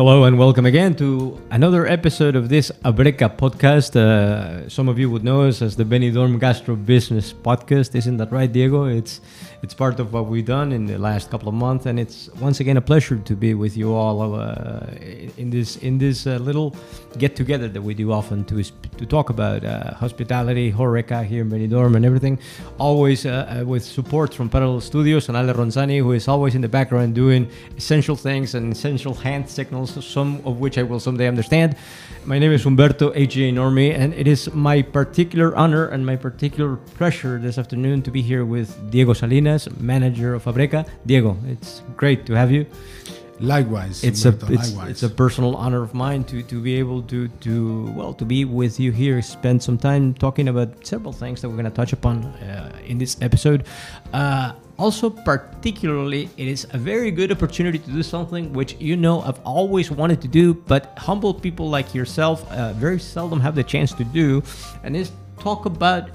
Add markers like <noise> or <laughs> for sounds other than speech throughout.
Hello and welcome again to another episode of this Abreca podcast. Uh, some of you would know us as the Benidorm Gastro Business Podcast. Isn't that right, Diego? It's it's part of what we've done in the last couple of months, and it's once again a pleasure to be with you all uh, in this in this uh, little get together that we do often to to talk about uh, hospitality, Horeca here in Benidorm, and everything. Always uh, uh, with support from Parallel Studios and Ale Ronzani, who is always in the background doing essential things and essential hand signals, some of which I will someday understand. My name is Humberto AGA Normi, and it is my particular honor and my particular pleasure this afternoon to be here with Diego Salinas, manager of Abreca. Diego, it's great to have you. Likewise, It's Humberto, a it's, likewise. it's a personal honor of mine to, to be able to to well to be with you here, spend some time talking about several things that we're going to touch upon uh, in this episode. Uh, also, particularly, it is a very good opportunity to do something which you know I've always wanted to do, but humble people like yourself uh, very seldom have the chance to do, and is talk about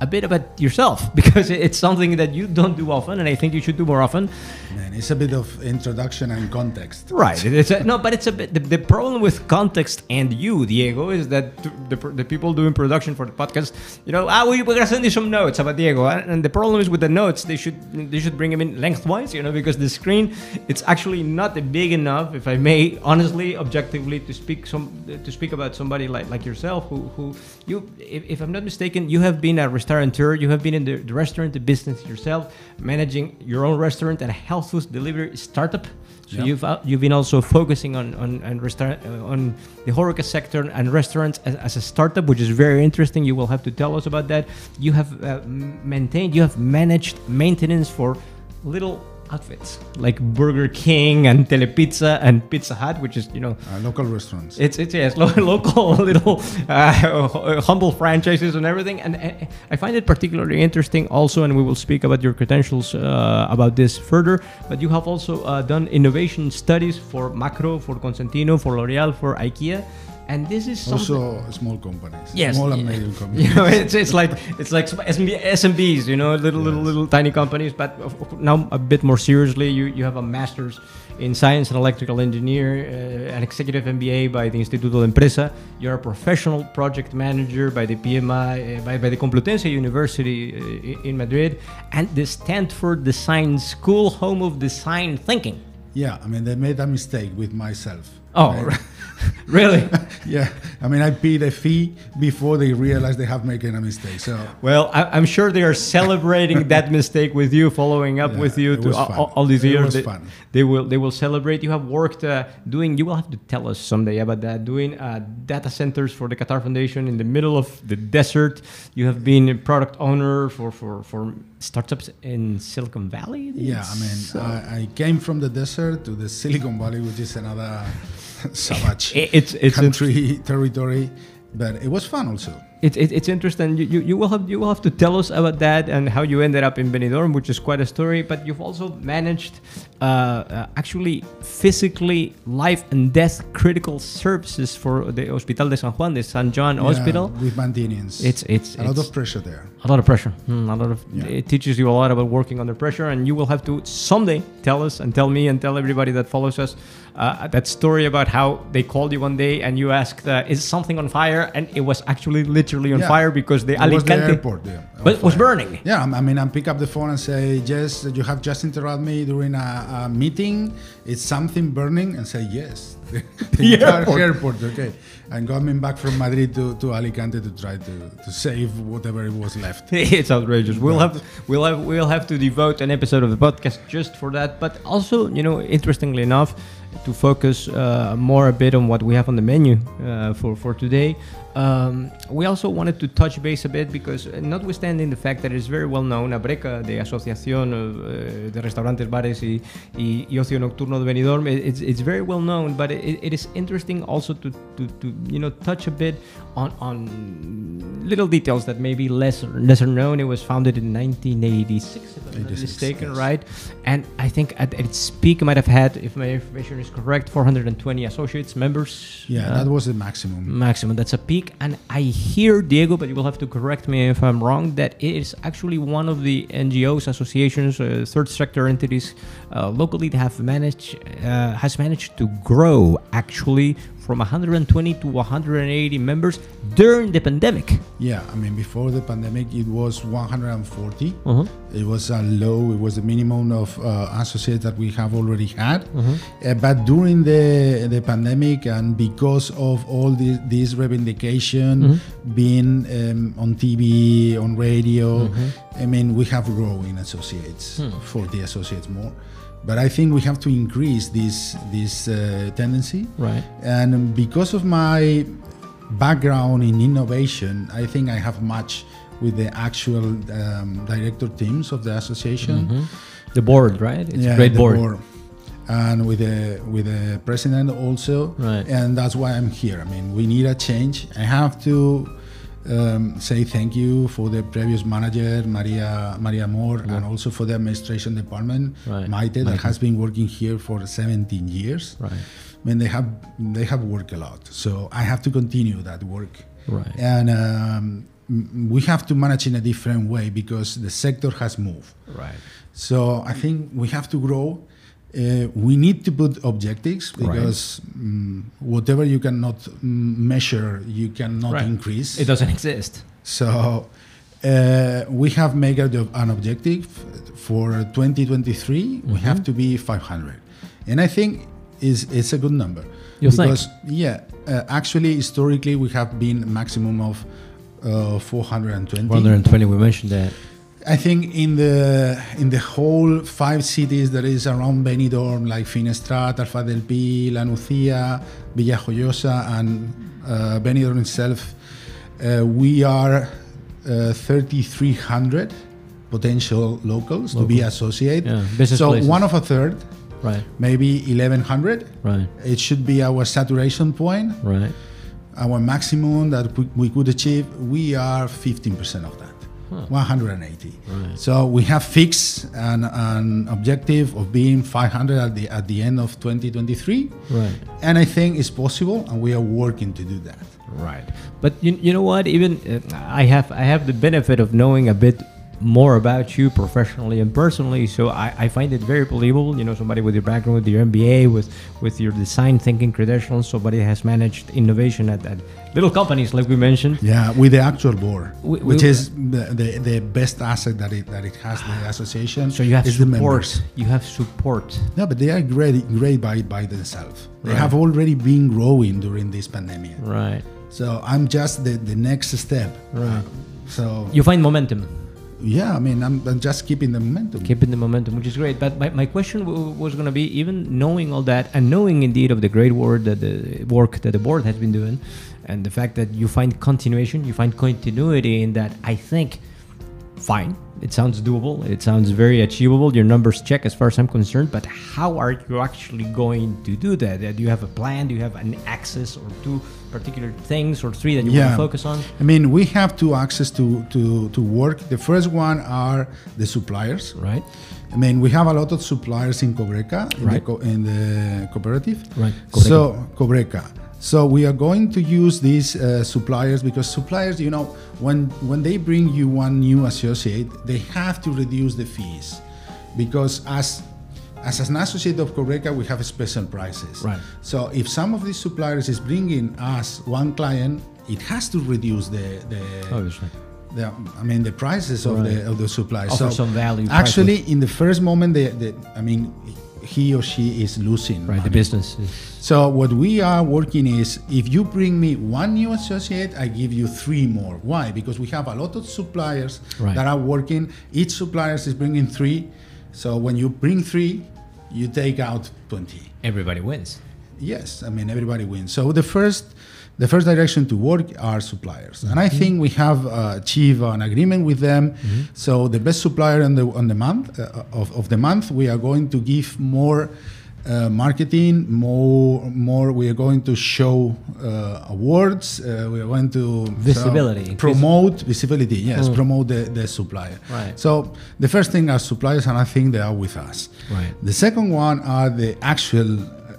a bit about yourself <laughs> because it's something that you don't do often, and I think you should do more often. Man, it's a bit of introduction and context. Right. <laughs> It's a, no, but it's a bit. The, the problem with context and you, Diego, is that the, the people doing production for the podcast, you know, ah, we, we're gonna send you some notes about Diego, and and the problem is with the notes, they should they should bring them in lengthwise, you know, because the screen it's actually not big enough, if I may, honestly, objectively, to speak some to speak about somebody like like yourself, who who you, if, if I'm not mistaken, you have been a restaurateur, you have been in the, the restaurant business yourself, managing your own restaurant and a health food delivery startup. So Yeah. you've uh, you've been also focusing on on on, uh, on the horeca sector and restaurants as, as a startup, which is very interesting. You will have to tell us about that. You have uh, maintained, you have managed maintenance for little outfits like Burger King and Telepizza and Pizza Hut, which is you know Uh, local restaurants. it's it's yes, lo- <laughs> local <laughs> little uh, humble franchises and everything, and uh, I find it particularly interesting also. And we will speak about your credentials uh, about this further. But you have also uh, done innovation studies for Makro, for Cosentino, for L'Oreal, for IKEA, and this is also small companies. Yes, Small and medium <laughs> companies. You know, it's, it's like it's like SMBs, you know, little little Yes. little tiny companies. But now a bit more seriously, you you have a master's in science and electrical engineer, uh, an executive MBA by the Instituto de Empresa. You're a professional project manager by the PMI uh, by, by the Complutense University uh, in Madrid, and the Stanford Design School, home of design thinking. Yeah, I mean, they made a mistake with myself. Oh, Right? <laughs> <laughs> really? <laughs> yeah, I mean, I paid a fee before they realize they have making a mistake. So Well, I, I'm sure they are celebrating that <laughs> mistake with you, following up Yeah, with you to all, all- these It years. was they, fun. they will they will celebrate. You have worked uh, doing. You will have to tell us someday about that. Doing uh, data centers for the Qatar Foundation in the middle of the desert. You have been a product owner for for for startups in Silicon Valley. yeah, I mean, So- I, I came from the desert to the Silicon Valley, which is another <laughs> savage It- it's it's country territory, but it was fun also. It, it, it's interesting. You, you, you will have you will have to tell us about that and how you ended up in Benidorm, which is quite a story. But you've also managed uh, uh, actually physically life and death critical services for the Hospital de San Juan, the San John Yeah, Hospital. with Mandinians. It's it's a lot of pressure there. a lot of pressure. Hmm, a lot of Yeah. it teaches you a lot about working under pressure, and you will have to someday tell us and tell me and tell everybody that follows us uh, that story about how they called you one day and you asked, uh, "Is something on fire?" And it was actually literally on Yeah. fire because the It was the Alicante airport but it was burning. Yeah, I mean, I pick up the phone and say, "Yes, you have just interrupted me during a, a meeting. It's something burning," and say, "Yes." The The entire airport. airport, okay. And coming back from Madrid to, to Alicante to try to, to save whatever it was left. <laughs> it's outrageous. We'll have we'll have we'll have to devote an episode of the podcast just for that. But also, you know, interestingly enough, to focus uh, more a bit on what we have on the menu uh, for for today. Um, we also wanted to touch base a bit because, uh, notwithstanding the fact that it's very well known, Abreca, the Asociación uh, de Restaurantes, Bares y, y, y Ocio Nocturno de Benidorm, it's, it's very well known, but it, it is interesting also to, to, to you know touch a bit on, on little details that may be lesser lesser known. It was founded in 1986, if I'm not mistaken, yes. right? And I think at, its peak, it might have had, if my information is correct, 420 associates, members. Yeah, uh, that was the maximum. maximum. That's a peak. And I hear, Diego, but you will have to correct me if I'm wrong, that it is actually one of the NGOs, associations, uh, third sector entities uh, locally that have managed, uh, has managed to grow actually from 120 to 180 members during the pandemic. Yeah, I mean, before the pandemic, it was 140. Uh-huh. It was a low, it was the minimum of uh, associates that we have already had. Uh, but during the, the pandemic, and because of all the, this reivindication being um, on TV, on radio, I mean, we have growing associates, 40 associates more. But I think we have to increase this, this uh, tendency. Right. And because of my background in innovation, I think I have much with the actual um, director teams of the association. The board, right? It's Yeah, a great the board. And with the with the president also, Right. and that's why I'm here. I mean, we need a change. I have to um, say thank you for the previous manager, Maria Maria Moore, and also for the administration department, Right. Maite, that has been working here for 17 years. Right. I mean, they have they have worked a lot, so I have to continue that work. Right. And um, we have to manage in a different way because the sector has moved. Right. So I think we have to grow. Uh, we need to put objectives Right. because mm, whatever you cannot mm, measure, you cannot Right. increase. It doesn't exist. So uh, we have made an objective for 2023. We have to be 500, and I think is it's a good number You think? because yeah, uh, actually historically we have been maximum of uh, 420. 120, we mentioned that. I think in the in the whole five cities that is around Benidorm, like Finestrat, Alfaz del Pi, La Nucía, Villajoyosa, and uh, Benidorm itself, uh, we are uh, 3,300 potential locals to be associated. Yeah, so places. one of a third, Right. maybe 1,100. Right. It should be our saturation point, Right. our maximum that we, we could achieve. We are 15% of that. 180. Right. So we have fixed an, an objective of being 500 at the at the end of 2023, Right. and I think it's possible, and we are working to do that. Right. But you, you know what? Even uh, I have I have the benefit of knowing a bit more about you professionally and personally, so I, I find it very believable. You know, somebody with your background, with your MBA, with with your design thinking credentials, somebody has managed innovation at, at little companies like we mentioned. Yeah, with the actual board, We- which we- is the, the, the best asset that it that it has the ah, association. So you have is the support. members. You have support. No, but they are great great by by themselves. They Right. have already been growing during this pandemic. Right. So I'm just the, the next step. Right. So You find momentum. Yeah, I mean, I'm, I'm just keeping the momentum. keeping the momentum, which is great. But my, my question w- was going to be even knowing all that and knowing indeed of the great work that the work that the board has been doing, and the fact that you find continuation, you find continuity in that. I think, fine, it sounds doable, it sounds very achievable. Your numbers check as far as I'm concerned. But how are you actually going to do that? Uh, Do you have a plan? Do you have an access or two particular things or three that you want to focus on? I mean, we have two access to, to, to work. The first one are the suppliers. Right. I mean, we have a lot of suppliers in Cobreca, in, the, co- in the cooperative. Right. So, Cobreca. So we are going to use these uh, suppliers because suppliers, you know, when when they bring you one new associate, they have to reduce the fees because as as an associate of Cobreca, we have special prices. Right. So if some of these suppliers is bringing us one client, it has to reduce the the Obviously. the, I mean the prices of the of the supply. Offer some value Actually, in the first moment, the, the I mean, he or she is losing. Right. The business. Is, So what we are working is, if you bring me one new associate, I give you three more. Why? Because we have a lot of suppliers Right. that are working. Each supplier is bringing three. So when you bring three, you take out twenty. everybody wins. Yes, I mean everybody wins. So the first, the first direction to work are suppliers, and I think we have uh, achieved an agreement with them. So the best supplier on the on the month uh, of, of the month, we are going to give more uh, marketing, more more we are going to show uh, awards. Uh, we are going to so, Visibility. promote visibility. Yes, promote the, the supplier. Right. So the first thing are suppliers, and I think they are with us. Right. The second one are the actual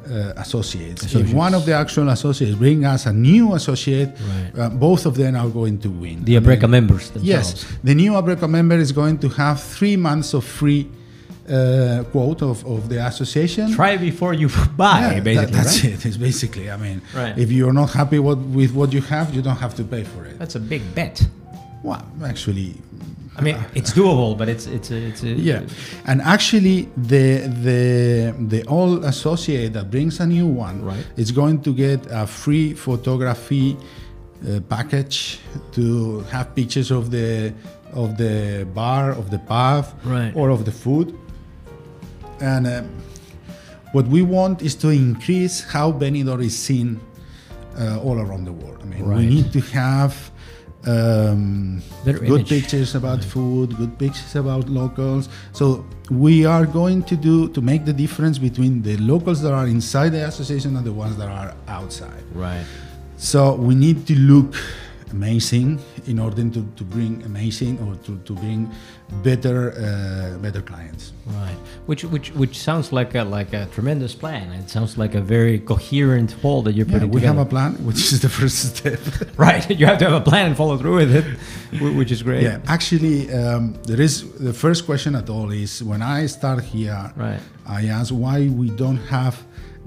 uh, associates. Associates. If one of the actual associates bring us a new associate, Right. uh, both of them are going to win. The I mean, members themselves. Yes, the new Abreca member is going to have three months of free uh, quote of, of the association. Try before you <laughs> buy, Yeah, that- basically. that's right? it. It's basically, I mean, Right. if you're not happy what, with what you have, you don't have to pay for it. That's a big bet. Well, actually, I mean, it's doable, but it's it's a, it's a, yeah, and actually, the the the old associate that brings a new one Right. is going to get a free photography uh, package to have pictures of the of the bar, of the pub, Right. or of the food. And um, what we want is to increase how Benidorm is seen uh, all around the world. I mean, Right. we need to have um, good image. pictures about food, good pictures about locals. So we are going to do to make the difference between the locals that are inside the association and the ones that are outside. right. So we need to look amazing in order to, to bring amazing or to, to bring better uh, better clients. Right, which which which sounds like a like a tremendous plan. It sounds like a very coherent whole that you're Yeah, putting we together. have a plan, which is the <laughs> first step. <laughs> right, you have to have a plan and follow through with it, which is great. yeah, actually, um, there is the first question at all is when I start here, Right. I ask why we don't have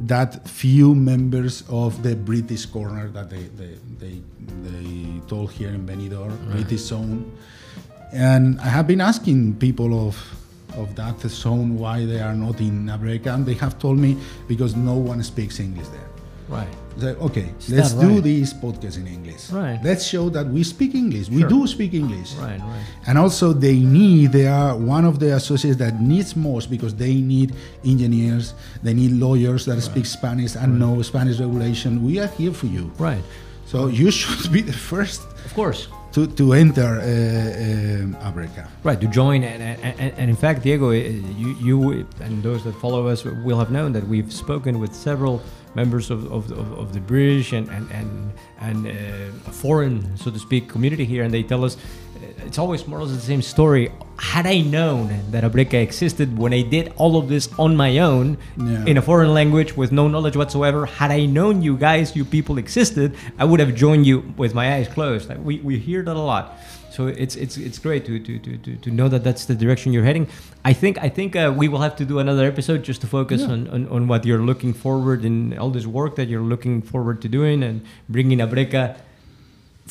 that few members of the British corner that they they, they, they told here in Benidorm, British zone. And I have been asking people of of that zone why they are not in Abreca, and they have told me because no one speaks English there. Right. Okay, let's do right? this podcast in English. Right. Let's show that we speak English. We do speak English. Right. Right. And also, they need, they are one of the associates that needs most because they need engineers, they need lawyers that speak Spanish and know Spanish regulation. We are here for you. Right. So you <laughs> should be the first Of course. to, to enter uh, um, Abreca. Right to join, and, and, and in fact, Diego, uh, you, you and those that follow us will have known that we've spoken with several members of, of, of, of the British and and and, and uh, foreign, so to speak, community here, and they tell us it's always more or less the same story. Had I known that Abreca existed when I did all of this on my own Yeah. in a foreign language with no knowledge whatsoever, had I known you guys, you people existed, I would have joined you with my eyes closed. Like, we, we hear that a lot. So it's it's it's great to, to, to, to, to know that that's the direction you're heading. I think I think uh, we will have to do another episode just to focus Yeah. on, on, on what you're looking forward in all this work that you're looking forward to doing and bringing Abreca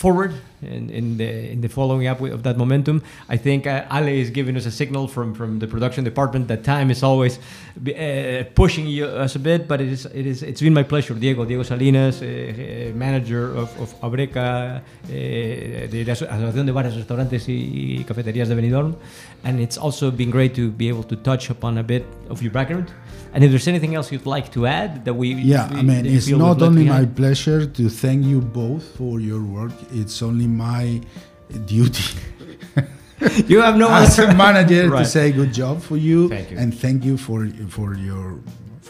forward in, in the in the following up of that momentum. I think uh, Ale is giving us a signal from, from the production department that time is always uh, pushing you, us a bit, but it is it is it's been my pleasure, Diego Diego Salinas, uh, uh, manager of, of Abreca, uh, la Aso- Asociación de Bares, Restaurantes y Cafeterías de Benidorm, and it's also been great to be able to touch upon a bit of your background. And if there's anything else you'd like to add that we Yeah, we- I mean, it's not only my behind? pleasure to thank you both for your work, it's only my duty <laughs> you have no as a other- manager Right. to say good job for you, Thank you. and thank you for for your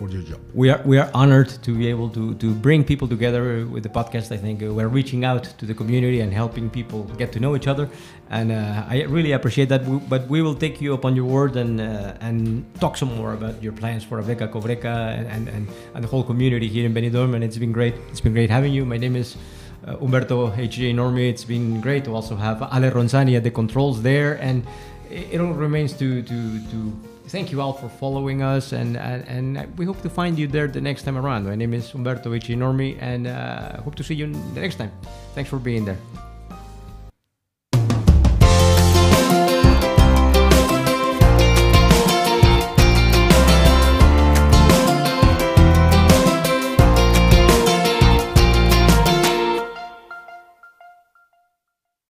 for your job. we are we are honored to be able to to bring people together with the podcast. I think uh, we're reaching out to the community and helping people get to know each other, and uh, I really appreciate that. We, but we will take you upon your word and uh, and talk some more about your plans for Abreca, Cobreca, and, and and and the whole community here in Benidorm. And it's been great. It's been great having you. My name is. Uh, Umberto HJ Normi, it's been great to also have Ale Ronzani at the controls there, and it, all remains to to to thank you all for following us and, and and we hope to find you there the next time around. My name is umberto Normi, and uh, hope to see you the next time. Thanks for being there